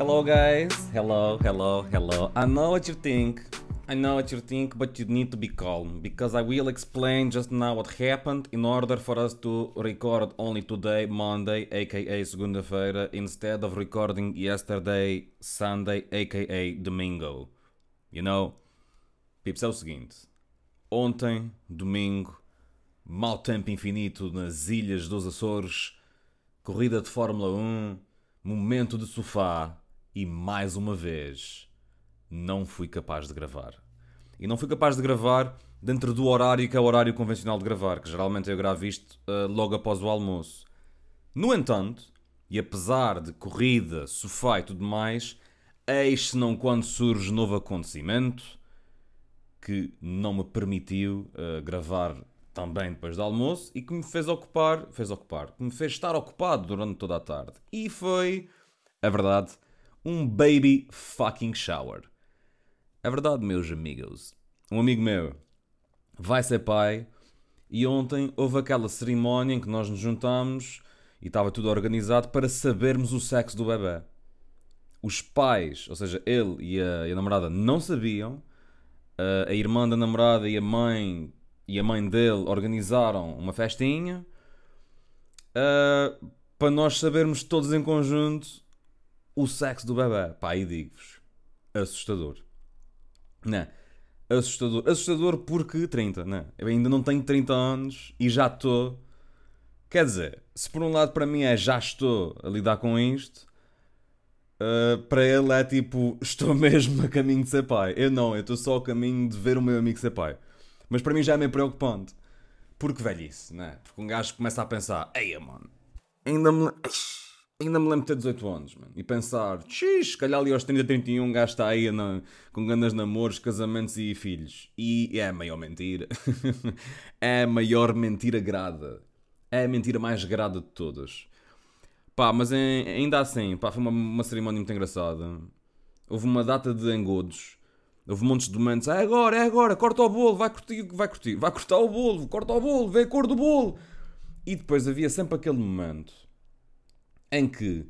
Hello, guys. Hello, hello, hello. I know what you think. I know what you think, but you need to be calm because I will explain just now what happened in order for us to record only today, Monday, aka segunda-feira, instead of recording yesterday, Sunday, aka domingo. You know? Pips, é o seguinte. Ontem, domingo, mau tempo infinito nas ilhas dos Açores, corrida de Fórmula 1, momento de sofá e mais uma vez não fui capaz de gravar. E não fui capaz de gravar dentro do horário que é o horário convencional de gravar, que geralmente eu gravo isto uh, logo após o almoço. No entanto, e apesar de corrida, sofá e tudo mais, eis se não quando surge novo acontecimento que não me permitiu uh, gravar também depois do almoço e que me fez ocupar, fez ocupar, que me fez estar ocupado durante toda a tarde. E foi, a verdade, um baby fucking shower. É verdade, meus amigos. Um amigo meu vai ser pai e ontem houve aquela cerimónia em que nós nos juntamos e estava tudo organizado para sabermos o sexo do bebê. Os pais, ou seja, ele e a, e a namorada, não sabiam. A irmã da namorada e a mãe e a mãe dele organizaram uma festinha uh, para nós sabermos todos em conjunto o sexo do bebê. Pá, e digo-vos, assustador. Não, assustador. Assustador porque 30, não. Eu ainda não tenho 30 anos e já estou. Quer dizer, se por um lado para mim é já estou a lidar com isto, uh, para ele é tipo, estou mesmo a caminho de ser pai. Eu não, eu estou só a caminho de ver o meu amigo ser pai. Mas para mim já é meio preocupante. Porque velhice, né? Porque um gajo começa a pensar, eia mano, ainda me, ainda me lembro de ter 18 anos, mano. E pensar, xixi, calhar ali aos 30, 31 um gajo está aí na, com grandes namoros, casamentos e filhos. E é a maior mentira. é a maior mentira grada. É a mentira mais grada de todas. Pá, mas em, ainda assim, pá, foi uma, uma cerimónia muito engraçada. Houve uma data de engodos Houve montes de momentos, é agora, é agora, corta o bolo, vai curtir, vai curtir, vai cortar o bolo, corta o bolo, vê a cor do bolo. E depois havia sempre aquele momento em que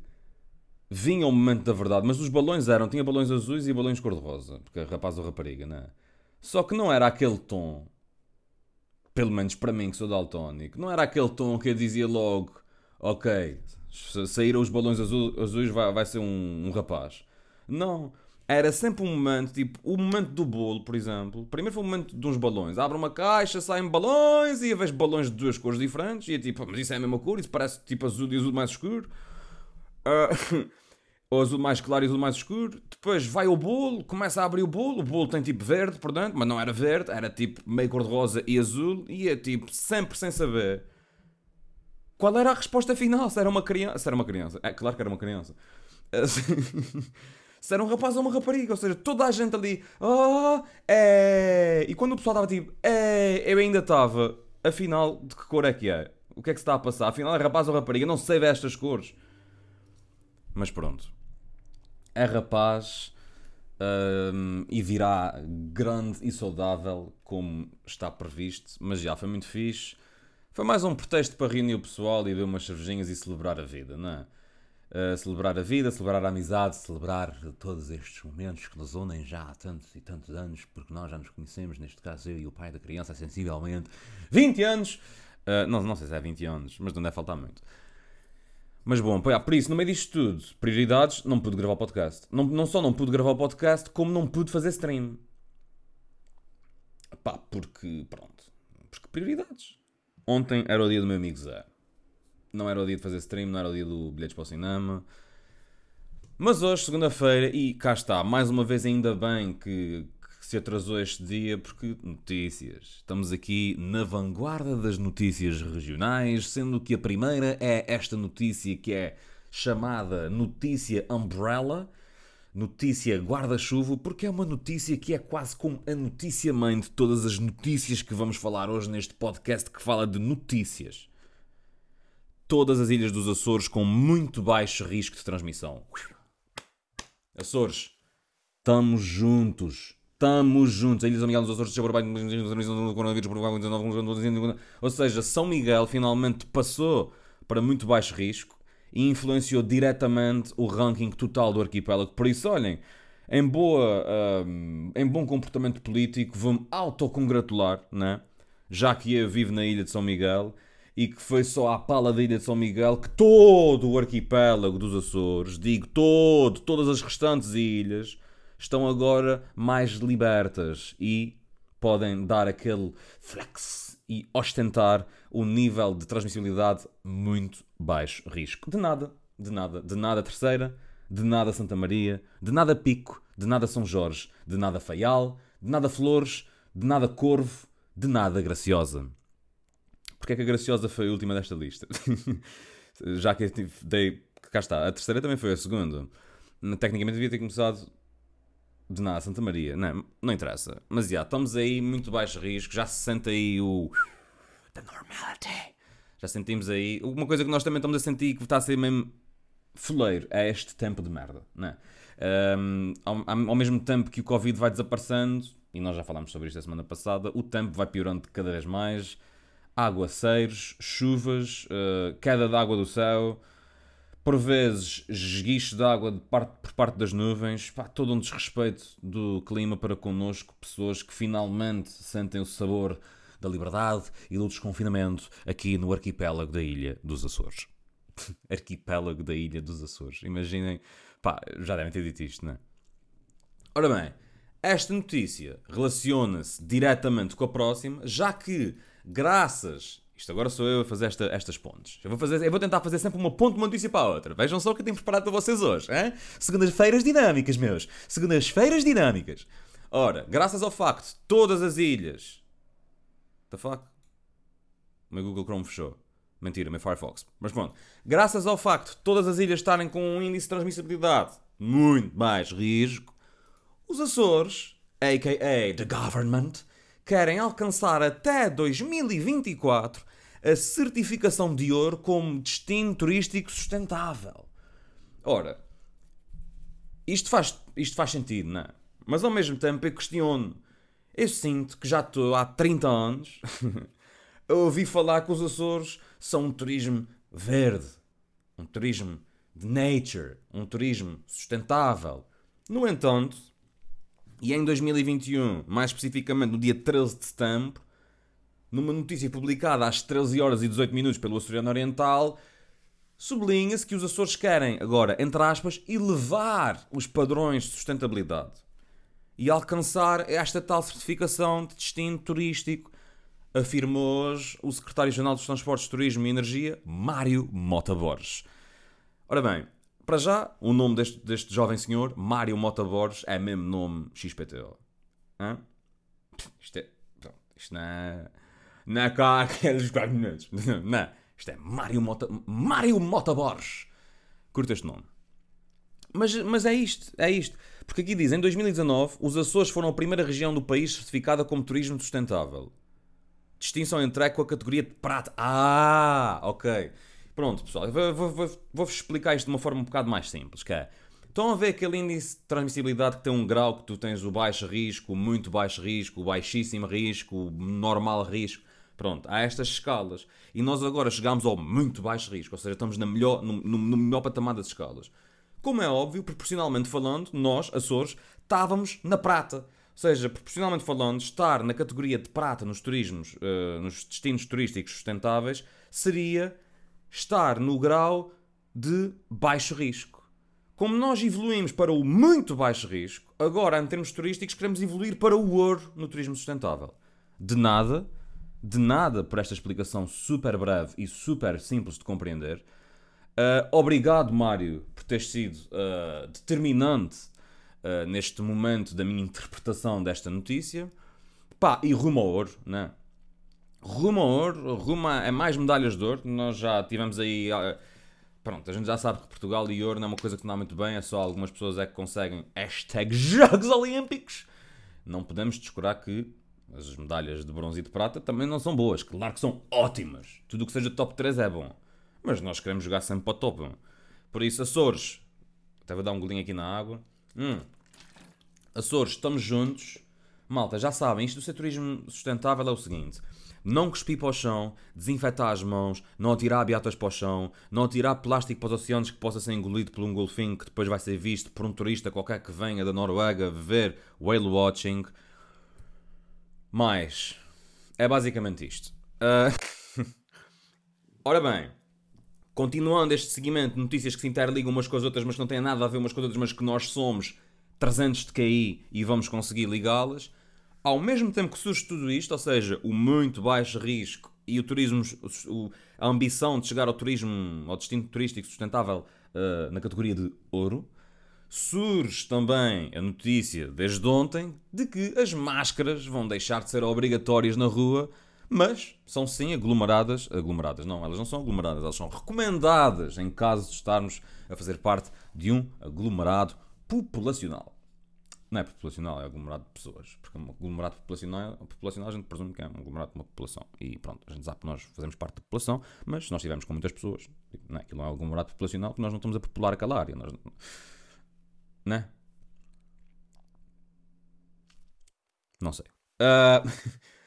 vinha o momento da verdade, mas os balões eram, tinha balões azuis e balões cor-de-rosa, porque rapaz ou rapariga, não é? Só que não era aquele tom, pelo menos para mim que sou daltónico, não era aquele tom que eu dizia logo, ok, saíram os balões azuis vai, vai ser um, um rapaz. Não, era sempre um momento, tipo, o momento do bolo, por exemplo. Primeiro foi o momento uns balões. Abre uma caixa, saem balões e vejo balões de duas cores diferentes. E é tipo, mas isso é a mesma cor, isso parece tipo azul e azul mais escuro. Uh, ou azul mais claro e azul mais escuro. Depois vai o bolo, começa a abrir o bolo. O bolo tem tipo verde, portanto, mas não era verde, era tipo meio cor-de-rosa e azul. E é tipo, sempre sem saber qual era a resposta final. Se era uma criança. Se era uma criança. É claro que era uma criança. Se era um rapaz ou uma rapariga. Ou seja, toda a gente ali, oh, é. E quando o pessoal estava tipo, é. Eu ainda estava, afinal, de que cor é que é? O que é que se está a passar? Afinal, é rapaz ou rapariga? Não sei ver estas cores. Mas pronto. É rapaz um, e virá grande e saudável, como está previsto. Mas já foi muito fixe. Foi mais um pretexto para reunir o pessoal e ver umas cervejinhas e celebrar a vida, não é? Uh, celebrar a vida, celebrar a amizade, celebrar todos estes momentos que nos unem já há tantos e tantos anos, porque nós já nos conhecemos, neste caso eu e o pai da criança, sensivelmente 20 anos. Uh, não, não sei se é 20 anos, mas não deve faltar muito. Mas bom, por isso, no meio disto tudo, prioridades, não pude gravar o podcast. Não, não só não pude gravar o podcast, como não pude fazer stream. Pá, porque, pronto. Porque prioridades. Ontem era o dia do meu amigo Zé. Não era o dia de fazer stream, não era o dia do bilhetes para o cinema. Mas hoje, segunda-feira, e cá está, mais uma vez, ainda bem que, que, se atrasou este dia, porque notícias. Estamos aqui na vanguarda das notícias regionais, sendo que a primeira é esta notícia que é chamada Notícia Umbrella. Notícia guarda-chuva, porque é uma notícia que é quase como a notícia mãe de todas as notícias que vamos falar hoje neste podcast que fala de notícias todas as ilhas dos Açores com muito baixo risco de transmissão. Açores, estamos juntos. Estamos juntos. A Ilha São Miguel dos Açores Ou seja, São Miguel finalmente passou para muito baixo risco e influenciou diretamente o ranking total do arquipélago. Por isso, olhem, em, boa, um, em bom comportamento político, vou-me autocongratular, né? já que eu vivo na ilha de São Miguel e que foi só à pala da ilha de São Miguel que todo o arquipélago dos Açores, digo todo, todas as restantes ilhas, estão agora mais libertas e podem dar aquele flex e ostentar o nível de transmissibilidade muito baixo risco. De nada, de nada, de nada terceira, de nada Santa Maria, de nada Pico, de nada São Jorge, de nada Faial, de nada Flores, de nada Corvo, de nada Graciosa. Porque é que a Graciosa foi a última desta lista? Já que eu dei. Cá está. A terceira também foi a segunda. Tecnicamente devia ter começado de nada, Santa Maria. Não, não interessa. Mas já, estamos aí muito baixo risco. Já se sente aí o. The normality. Já sentimos aí. Uma coisa que nós também estamos a sentir que está a ser mesmo foleiro é este tempo de merda. Né? Um, ao, ao mesmo tempo que o Covid vai desaparecendo, e nós já falámos sobre isto a semana passada, o tempo vai piorando cada vez mais aguaceiros, chuvas, uh, queda de água do céu, por vezes esguicho de água de parte, por parte das nuvens, pá, todo um desrespeito do clima para connosco, pessoas que finalmente sentem o sabor da liberdade e do desconfinamento aqui no arquipélago da Ilha dos Açores. arquipélago da Ilha dos Açores. Imaginem, pá, já devem ter dito isto, não é? Ora bem, esta notícia relaciona-se diretamente com a próxima, já que graças. Isto agora sou eu a fazer esta, estas pontes. Eu vou, fazer, eu vou tentar fazer sempre uma ponte de uma notícia para a outra. Vejam só o que eu tenho preparado para vocês hoje. Segundas-feiras dinâmicas, meus. Segundas-feiras dinâmicas. Ora, graças ao facto todas as ilhas. The fuck? O meu Google Chrome fechou. Mentira, o meu Firefox. Mas pronto. Graças ao facto de todas as ilhas estarem com um índice de transmissibilidade muito mais risco, os Açores, a.k.a. the government, querem alcançar até 2024 a certificação de ouro como destino turístico sustentável. Ora, isto faz, isto faz sentido, não é? Mas ao mesmo tempo eu questiono. Eu sinto que já estou há 30 anos a ouvir falar que os Açores são um turismo verde, um turismo de nature, um turismo sustentável. No entanto, e em 2021, mais especificamente no dia 13 de setembro, numa notícia publicada às 13 horas e 18 minutos pelo Açoriano Oriental, sublinha-se que os Açores querem, agora, entre aspas, elevar os padrões de sustentabilidade e alcançar esta tal certificação de destino turístico, afirmou hoje o Secretário-Geral dos Transportes, Turismo e Energia, Mário Mota Borges. Ora bem, para já, o nome deste, deste jovem senhor, Mário Mota Borges, é mesmo nome XPTO. Hã? Isto é. Isto não é. Não é cá aqueles 4 minutos. Não. Isto é Mário Mota. Mário Mota Borges. Curta este nome. Mas, mas é isto, é isto. Porque aqui diz, em 2019, os Açores foram a primeira região do país certificada como turismo sustentável. Distinção entregue com a categoria de prata. Ah, ok. Pronto, pessoal, vou-vos vou, vou explicar isto de uma forma um bocado mais simples, que é... Estão a ver aquele índice de transmissibilidade que tem um grau que tu tens o baixo risco, o muito baixo risco, o baixíssimo risco, o normal risco. Pronto, há estas escalas. E nós agora chegamos ao muito baixo risco, ou seja, estamos na melhor, no, no, no melhor patamar das escalas. Como é óbvio, proporcionalmente falando, nós, Açores, estávamos na prata. Ou seja, proporcionalmente falando, estar na categoria de prata nos turismos, uh, nos destinos turísticos sustentáveis, seria estar no grau de baixo risco. Como nós evoluímos para o muito baixo risco, agora, em termos turísticos, queremos evoluir para o ouro no turismo sustentável. De nada, de nada por esta explicação super breve e super simples de compreender. Uh, obrigado, Mário, por ter sido uh, determinante uh, neste momento da minha interpretação desta notícia. Pá, e rumo ao ouro, né? rumo ao ouro, rumo a, mais medalhas de ouro. Nós já tivemos aí. Pronto, a gente já sabe que Portugal e ouro não é uma coisa que não há muito bem, é só algumas pessoas é que conseguem hashtag Jogos Olímpicos. Não podemos descurar que as medalhas de bronze e de prata também não são boas. Claro que são ótimas. Tudo o que seja top 3 é bom. Mas nós queremos jogar sempre para o top. Por isso, Açores. Até vou dar um golinho aqui na água. Hum. Açores, estamos juntos. Malta, já sabem, isto do ser turismo sustentável é o seguinte. Não cuspir para o chão, desinfetar as mãos, não atirar beatas para o chão, não atirar plástico para os oceanos que possa ser engolido por um golfinho que depois vai ser visto por um turista qualquer que venha da Noruega ver whale watching. Mais. É basicamente isto. Uh... Ora bem, continuando este seguimento de notícias que se interligam umas com as outras, mas que não têm nada a ver umas com as outras, mas que nós somos 300 de KI e vamos conseguir ligá-las, ao mesmo tempo que surge tudo isto, ou seja, o muito baixo risco e o turismo, a ambição de chegar ao turismo, ao destino turístico sustentável uh, na categoria de ouro, surge também a notícia desde ontem de que as máscaras vão deixar de ser obrigatórias na rua, mas são sim aglomeradas, aglomeradas, não, elas não são aglomeradas, elas são recomendadas em caso de estarmos a fazer parte de um aglomerado populacional. Não é populacional, é aglomerado de pessoas. Porque um aglomerado populacional, populacional a gente presume que é um aglomerado de uma população. E pronto, a gente sabe que nós fazemos parte da população, mas se nós estivermos com muitas pessoas, não é, aquilo não é um aglomerado populacional porque nós não estamos a popular aquela área. Nós, né? Não sei. Uh,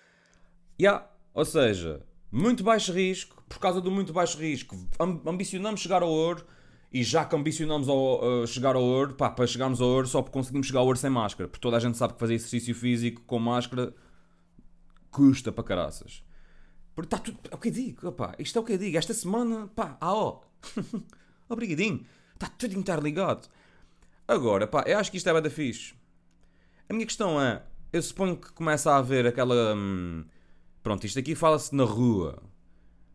yeah, ou seja, muito baixo risco, por causa do muito baixo risco, ambicionamos chegar ao ouro e já que ambicionamos ao, uh, chegar ao ouro, pá, para chegarmos ao ouro só conseguimos chegar ao ouro sem máscara, porque toda a gente sabe que fazer exercício físico com máscara custa para caraças. Porque está tudo. É o que eu digo, pá, isto é o que eu digo. Esta semana, pá, ah, ó. Obrigadinho. Está tudo interligado. Agora, pá, eu acho que isto é bada fixe. A minha questão é, eu suponho que começa a haver aquela. Hum, pronto, isto aqui fala-se na rua.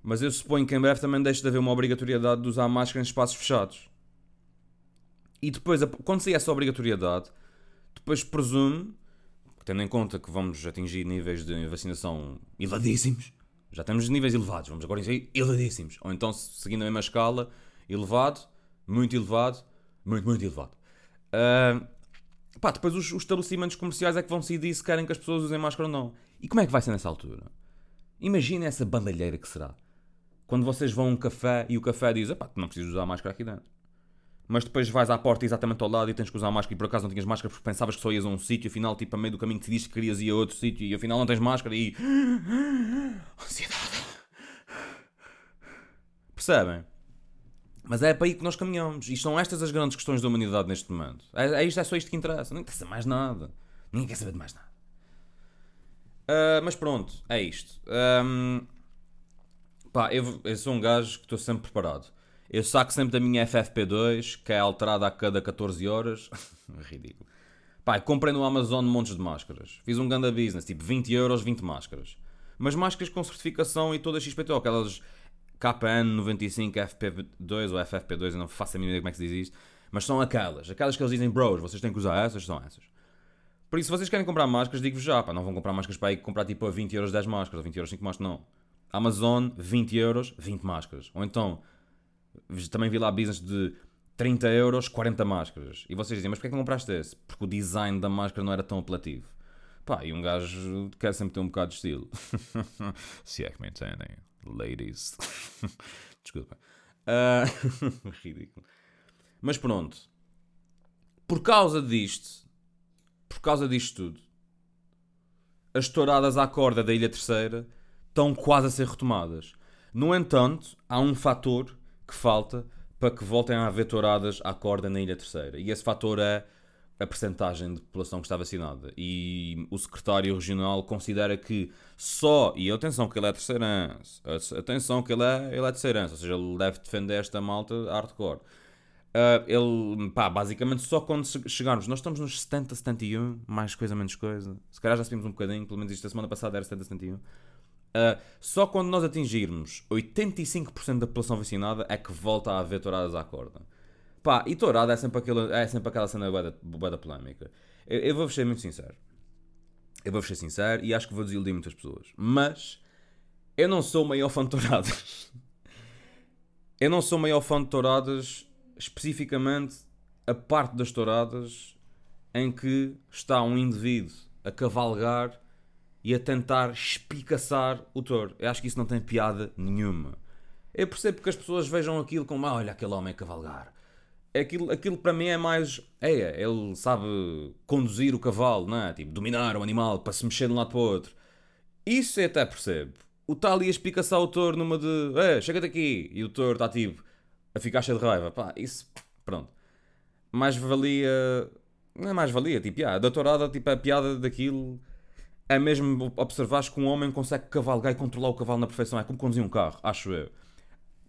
Mas eu suponho que em breve também deixe de haver uma obrigatoriedade de usar máscara em espaços fechados. E depois, quando sair essa obrigatoriedade, depois presume, tendo em conta que vamos atingir níveis de vacinação elevadíssimos, já temos níveis elevados, vamos agora em elevadíssimos. Ou então, seguindo a mesma escala, elevado, muito elevado, muito, muito elevado. Uh, pá, depois os, os, estabelecimentos comerciais é que vão decidir se querem que as pessoas usem máscara ou não. E como é que vai ser nessa altura? Imagina essa bandalheira que será quando vocês vão a um café e o café diz: pá, não precisas usar máscara aqui dentro. Mas depois vais à porta exatamente ao lado e tens que usar máscara e por acaso não tinhas máscara porque pensavas que só ias a um sítio, afinal, tipo, a meio do caminho decidiste que querias ir a outro sítio e afinal não tens máscara e. Ansiedade. Percebem? Mas é para aí que nós caminhamos. E são estas as grandes questões da humanidade neste momento. É, é isto, é só isto que interessa. Não interessa mais nada. Ninguém quer saber de mais nada. Uh, mas pronto, é isto. Um, Pá, eu, eu sou um gajo que estou sempre preparado. Eu saco sempre da minha FFP2, que é alterada a cada 14 horas. Ridículo. Pá, comprei no Amazon montes de máscaras. Fiz um ganda business, tipo 20 euros, 20 máscaras. Mas máscaras com certificação e todas XPTO, aquelas KN95 FP2 ou FFP2, eu não faço a mínima ideia como é que se diz isto. Mas são aquelas. Aquelas que eles dizem, bros, vocês têm que usar essas, são essas. Por isso, se vocês querem comprar máscaras, digo-vos já, pá, não vão comprar máscaras para aí comprar tipo a 20 euros 10 máscaras, ou 20 euros 5 máscaras, não. Amazon, 20 euros, 20 máscaras. Ou então, também vi lá business de 30 euros, 40 máscaras. E vocês dizem, mas porquê é que não compraste esse? Porque o design da máscara não era tão apelativo. Pá, e um gajo quer sempre ter um bocado de estilo. Se é que me entendem, ladies. Desculpa. Uh... Ridículo. Mas pronto. Por causa disto, por causa disto tudo, as touradas à corda da Ilha Terceira estão quase a ser retomadas. No entanto, há um fator que falta para que voltem a haver touradas à corda na Ilha Terceira. E esse fator é a percentagem de população que está vacinada. E o secretário regional considera que só, e atenção que ele é terceirense, atenção que ele é, ele é terceirense, ou seja, ele deve defender esta malta hardcore. Uh, ele, pá, basicamente só quando chegarmos, nós estamos nos 70, 71, mais coisa, menos coisa. Se calhar já subimos um bocadinho, pelo menos isto a semana passada era 70, 71. Uh, só quando nós atingirmos 85% da população vacinada é que volta a haver touradas à corda. Pá, e tourada é sempre, aquela, é sempre aquela cena boa da polémica. Eu, eu vou ser muito sincero. Eu vou ser sincero e acho que vou desiludir muitas pessoas. Mas eu não sou o maior fã de touradas. eu não sou o maior fã de touradas, especificamente a parte das touradas em que está um indivíduo a cavalgar e a tentar espicaçar o touro. Eu acho que isso não tem piada nenhuma. Eu percebo que as pessoas vejam aquilo como, ah, olha aquele homem a cavalgar. Aquilo, aquilo para mim é mais. É, ele sabe conduzir o cavalo, não é? Tipo, dominar o animal para se mexer de um lado para o outro. Isso eu até percebo. O tal ali a espicaçar o touro numa de. É, chega daqui! E o touro está tipo a ficar cheio de raiva. Pá, isso. Pronto. Mais valia. Não é mais valia, tipo, ah, a doutorada, tipo, a piada daquilo é mesmo observares que um homem consegue cavalgar e controlar o cavalo na perfeição. É como conduzir um carro, acho eu.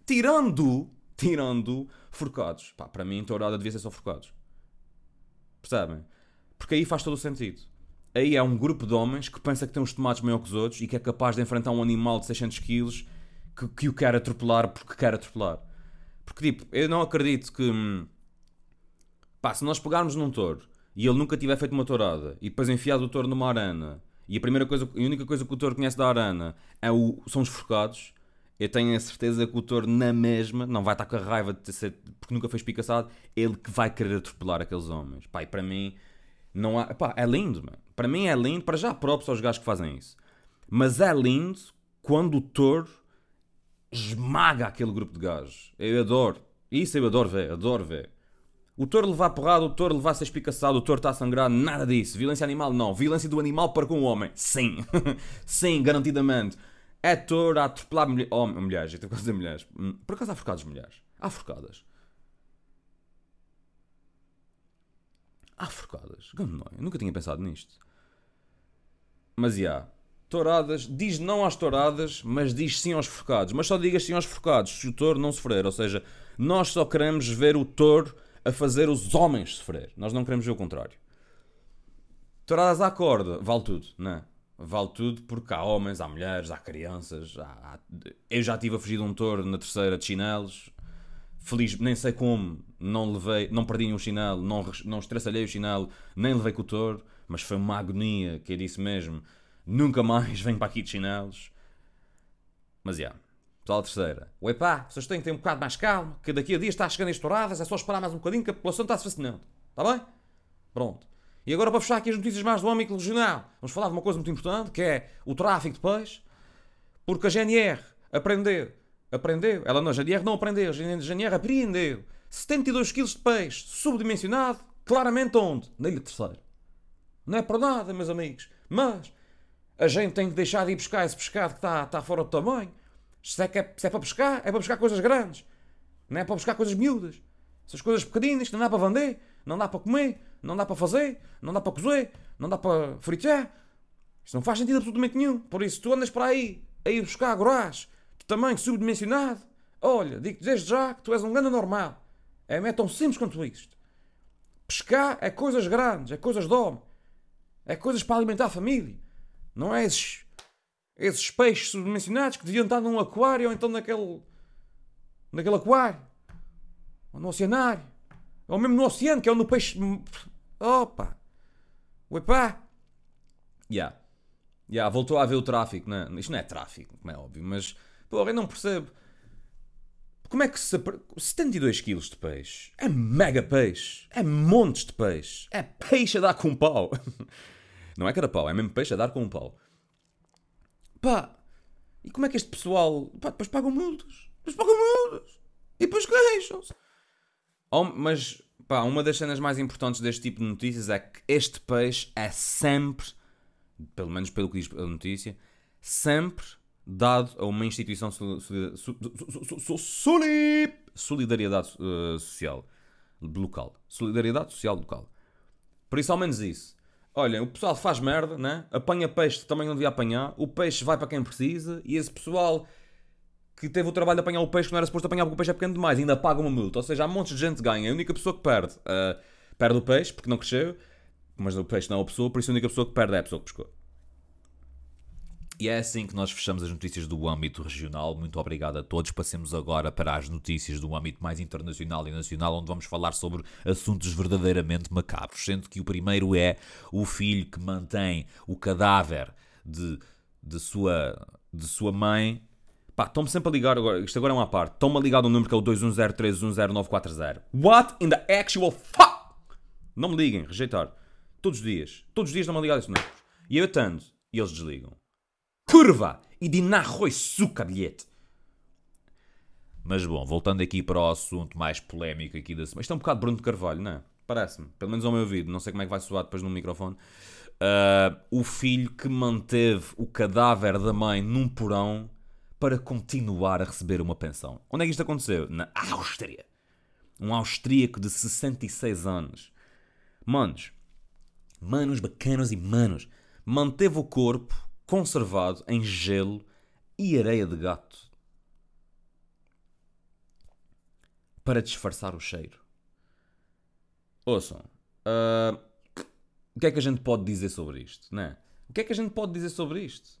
Tirando, tirando forcados. Pá, para mim, tourada devia ser só forcados. Percebem? Porque aí faz todo o sentido. Aí é um grupo de homens que pensa que tem uns tomates maior que os outros e que é capaz de enfrentar um animal de 600 kg que, que o quer atropelar porque quer atropelar. Porque, tipo, eu não acredito que. Hum, pá, se nós pegarmos num touro e ele nunca tiver feito uma tourada e depois enfiado o touro numa arana e a primeira coisa, a única coisa que o touro conhece da arana é o, são os forcados, eu tenho a certeza que o touro na mesma não vai estar com a raiva de ser, porque nunca foi espicaçado, ele que vai querer atropelar aqueles homens. Pá, e para mim não há, pá, é lindo, mano. Para mim é lindo, para já próprios aos gajos que fazem isso. Mas é lindo quando o touro esmaga aquele grupo de gajos. Eu adoro. Isso eu adoro ver, adoro ver. O touro levar porrada, o touro levar ser espicaçado, o touro está a sangrar, nada disso. Violência animal, não. Violência do animal para com o homem, sim. sim, garantidamente. É touro a atropelar mulher... oh, mulheres, eu tenho que dizer mulheres. Hum, por acaso há forcadas mulheres? Há forcadas. Há forcadas. Nunca tinha pensado nisto. Mas, já. Yeah, touradas, diz não às touradas, mas diz sim aos forcados. Mas só digas sim aos forcados, se o touro não sofrer. Ou seja, nós só queremos ver o touro a fazer os homens sofrer. Nós não queremos ver o contrário. Touradas à corda, vale tudo, não é? Vale tudo porque há homens, há mulheres, há crianças. Há, há... Eu já estive a fugir de um touro na terceira de chinelos. Feliz, nem sei como, não levei, não perdi nenhum chinelo, não, não estraçalhei o chinelo, nem levei com o touro, mas foi uma agonia que eu disse mesmo. Nunca mais venho para aqui de chinelos. Mas já. Yeah. Pessoal terceira. O epá, vocês têm que ter um bocado mais calma, que daqui a dias está chegando estouradas, é só esperar mais um bocadinho que a população está se vacinando. Está bem? Pronto. E agora para fechar aqui as notícias mais do âmbito regional, vamos falar de uma coisa muito importante, que é o tráfico de peixe, porque a GNR aprendeu, aprendeu, ela não, a GNR não aprendeu, a GNR apreendeu 72 kg de peixe subdimensionado, claramente onde? Na Ilha Terceira. Não é para nada, meus amigos, mas a gente tem que deixar de ir buscar esse pescado que está, está fora do tamanho, se é, é, se é para pescar, é para pescar coisas grandes. Não é para pescar coisas miúdas. Essas coisas pequeninas que não dá para vender, não dá para comer, não dá para fazer, não dá para cozer, não dá para fritar. Isto não faz sentido absolutamente nenhum. Por isso, tu andas para aí a ir buscar gorás de tamanho subdimensionado. Olha, digo desde já que tu és um grande normal. É, é tão simples quanto isto. Pescar é coisas grandes, é coisas de homem. É coisas para alimentar a família. Não é esses esses peixes subdimensionados que deviam estar num aquário ou então naquele. naquele aquário. Ou no oceanário. Ou mesmo no oceano, que é onde o peixe. Opa! Uepá! Já, yeah, voltou a haver o tráfico, né? Isto não é tráfico, como é óbvio, mas. Porra, eu não percebo. Como é que se. 72 kg de peixe. É mega peixe. É montes de peixe. É peixe a dar com um pau. Não é cada pau, é mesmo peixe a dar com um pau. Pá, e como é que este pessoal. Pá, depois pagam multas. Depois pagam multas. E depois queixam-se. Oh, mas, pá, uma das cenas mais importantes deste tipo de notícias é que este peixe é sempre, pelo menos pelo que diz a notícia, sempre dado a uma instituição solidariedade social local. Solidariedade social local. Por isso, ao menos isso. Olha, o pessoal faz merda, né? apanha peixe que também não devia apanhar, o peixe vai para quem precisa e esse pessoal que teve o trabalho de apanhar o peixe que não era suposto apanhar porque o peixe é pequeno demais ainda paga uma multa. Ou seja, há montes de gente ganha. A única pessoa que perde, uh, perde o peixe porque não cresceu, mas o peixe não é a pessoa, por isso a única pessoa que perde é a pessoa que pescou. E é assim que nós fechamos as notícias do âmbito regional. Muito obrigado a todos. Passemos agora para as notícias do âmbito mais internacional e nacional, onde vamos falar sobre assuntos verdadeiramente macabros. Sendo que o primeiro é o filho que mantém o cadáver de, de, sua, de sua mãe. Pá, estão-me sempre a ligar agora. Isto agora é uma parte. Estão-me a ligar um número que é o 2103100940. What in the actual fuck? Não me liguem, rejeitar. Todos os dias. Todos os dias estão-me a ligar esses números. E eu atendo. E eles desligam. Curva! E de narroi suca bilhete. Mas bom, voltando aqui para o assunto mais polémico aqui da semana. Isto é um bocado Bruno de Carvalho, não é? Parece-me. Pelo menos ao meu ouvido. Não sei como é que vai soar depois no microfone. Uh, o filho que manteve o cadáver da mãe num porão para continuar a receber uma pensão. Onde é que isto aconteceu? Na Áustria. Um austríaco de 66 anos. Manos, manos bacanos e manos, manteve o corpo conservado em gelo e areia de gato para disfarçar o cheiro. Ouçam, uh, o que é que a gente pode dizer sobre isto? Né? O que é que a gente pode dizer sobre isto?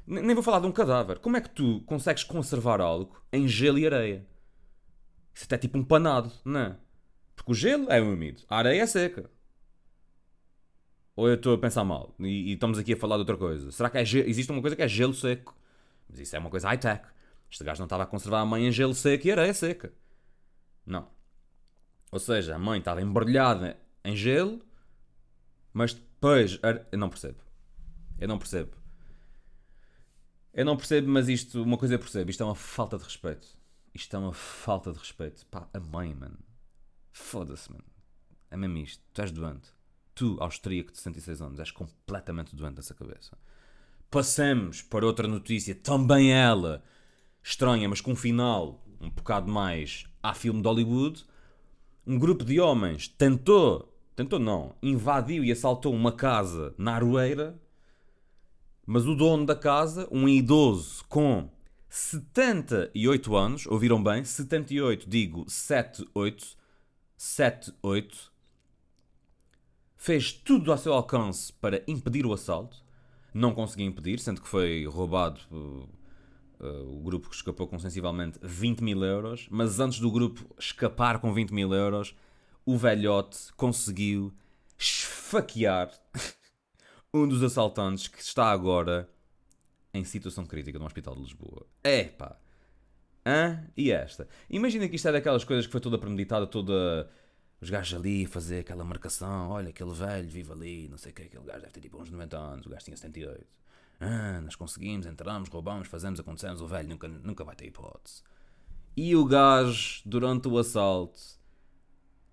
Nem vou falar de um cadáver. Como é que tu consegues conservar algo em gelo e areia? Isso até é tipo um panado, não é? Porque o gelo é úmido, a areia é seca. Ou eu estou a pensar mal e, e, estamos aqui a falar de outra coisa? Será que é existe uma coisa que é gelo seco? Mas isso é uma coisa high-tech. Este gajo não estava a conservar a mãe em gelo seco e areia seca. Não. Ou seja, a mãe estava embrulhada em gelo, mas depois. Eu não percebo. Eu não percebo. Eu não percebo, mas isto, uma coisa eu percebo, isto é uma falta de respeito. Isto é uma falta de respeito. Pá, a mãe, mano. Foda-se, mano. É mesmo isto. Tu és doente. Tu, austríaco de 66 anos, és completamente doente dessa cabeça. Passamos para outra notícia, também ela, estranha, mas com um final um bocado mais a filme de Hollywood. Um grupo de homens tentou, tentou não, invadiu e assaltou uma casa na Aroeira, mas o dono da casa, um idoso com 78 anos, ouviram bem? 78, digo 78, 78, fez tudo ao seu alcance para impedir o assalto. Não conseguiu impedir, sendo que foi roubado uh, uh, o grupo que escapou com sensivelmente 20 mil euros. Mas antes do grupo escapar com 20 mil euros, o velhote conseguiu esfaquear um dos assaltantes que está agora em situação crítica no Hospital de Lisboa. É. Hã? E esta? Imagina que isto é daquelas coisas que foi toda premeditada, toda. Os gajos ali fazer aquela marcação, olha, aquele velho vive ali, não sei o que, aquele gajo deve ter tipo uns 90 anos, o gajo tinha 78. Ah, nós conseguimos, entramos, roubamos, fazemos, acontecemos, o velho nunca, nunca vai ter hipótese. E o gajo, durante o assalto,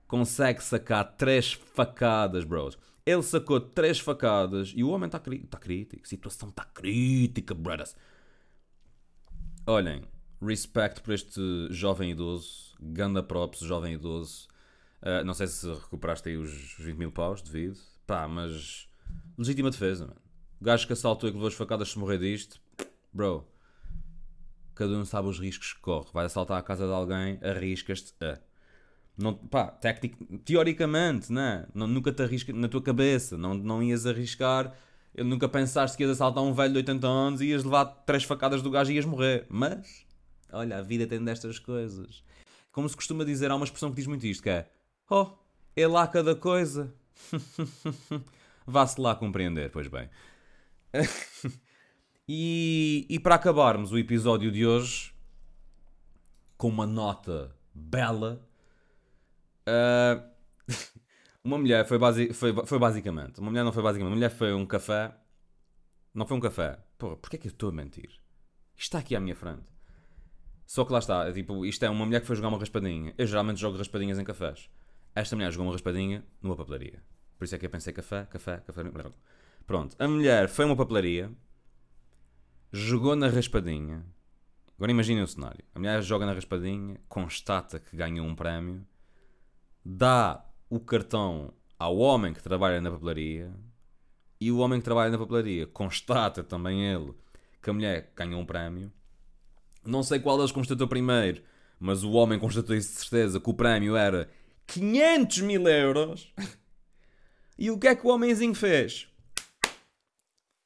consegue sacar três facadas, bros. Ele sacou três facadas e o homem está tá crítico. A situação está crítica, brothers. Olhem, respect por este jovem idoso. Ganda props, jovem idoso. Uh, não sei se recuperaste aí os 20 mil paus devido. Pá, mas. Legítima defesa, mano. O gajo que assaltou e que levou as facadas se morrer disto. Bro. Cada um sabe os riscos que corre. Vai assaltar a casa de alguém, arriscas-te a. Não, pá, tectic, teoricamente, né? não, nunca te arrisca na tua cabeça, não, não ias arriscar, nunca pensaste que ias assaltar um velho de 80 anos e ias levar três facadas do gajo e ias morrer. Mas, olha, a vida tem destas coisas. Como se costuma dizer, há uma expressão que diz muito isto, que é Oh, é lá cada coisa. Vá-se lá compreender, pois bem. e, e para acabarmos o episódio de hoje com uma nota bela Uh, uma mulher foi, basi foi, foi basicamente. Uma mulher não foi basicamente. Uma mulher foi um café. Não foi um café. Porra, porquê é que eu estou a mentir? Isto está aqui à minha frente. Só que lá está. É tipo, isto é uma mulher que foi jogar uma raspadinha. Eu geralmente jogo raspadinhas em cafés. Esta mulher jogou uma raspadinha numa papelaria. Por isso é que eu pensei café, café, café. Pronto. A mulher foi uma papelaria. Jogou na raspadinha. Agora imaginem o cenário. A mulher joga na raspadinha, constata que ganhou um prémio dá o cartão ao homem que trabalha na papelaria e o homem que trabalha na papelaria constata também ele que a mulher ganhou um prémio. Não sei qual deles constatou primeiro, mas o homem constatou isso de certeza que o prémio era 500 mil euros. E o que é que o homenzinho fez?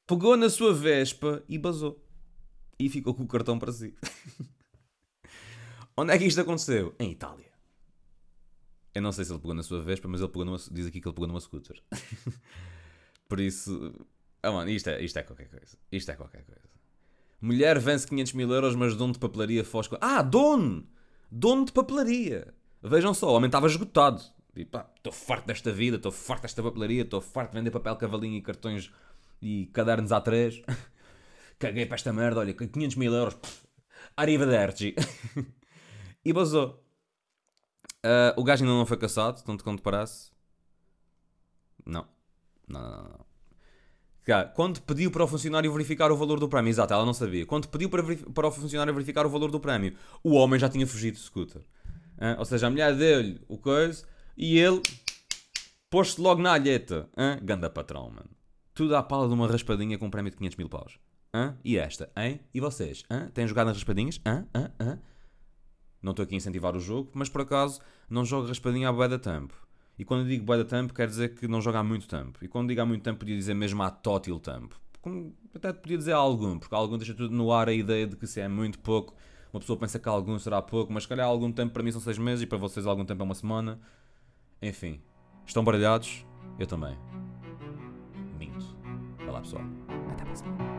Pegou na sua vespa e basou. E ficou com o cartão para si. Onde é que isto aconteceu? Em Itália. Eu não sei se ele pegou na sua Vespa, mas ele pegou numa, diz aqui que ele pegou numa scooter. Por isso. Ah, mano, isto é, isto é qualquer coisa. Isto é qualquer coisa. Mulher vence 500 mil euros, mas dono de papelaria fosco. Ah, dono! Dono de papelaria! Vejam só, o homem estava esgotado. Tipo, estou farto desta vida, estou farto desta papelaria, estou farto de vender papel cavalinho e cartões e cadernos A3. Caguei para esta merda, olha, 500 mil euros. Arrivederci. e basou. Uh, o gajo ainda não foi caçado, tanto quanto parece. Não. Não, não, não. Cara, quando pediu para o funcionário verificar o valor do prémio, exato, ela não sabia. Quando pediu para, para o funcionário verificar o valor do prémio, o homem já tinha fugido de scooter. Uh, ou seja, a mulher deu-lhe o coisa e ele pôs-se logo na alheta. Uh, ganda patrão, mano. Tudo à pala de uma raspadinha com um prémio de 500 mil paus. E esta, hein? E vocês? Uh, têm jogado nas raspadinhas? Uh, uh, uh. Não estou aqui a incentivar o jogo, mas por acaso não jogo raspadinha há bué da tempo. E quando digo bué da tempo, quer dizer que não joga há muito tempo. E quando digo há muito tempo, podia dizer mesmo há tótil tempo. Até podia dizer algum, porque algum deixa tudo no ar a ideia de que se é muito pouco, uma pessoa pensa que algum será pouco, mas se calhar algum tempo para mim são seis meses e para vocês algum tempo é uma semana. Enfim, estão baralhados? Eu também. Minto. Vai lá pessoal. Até a próxima.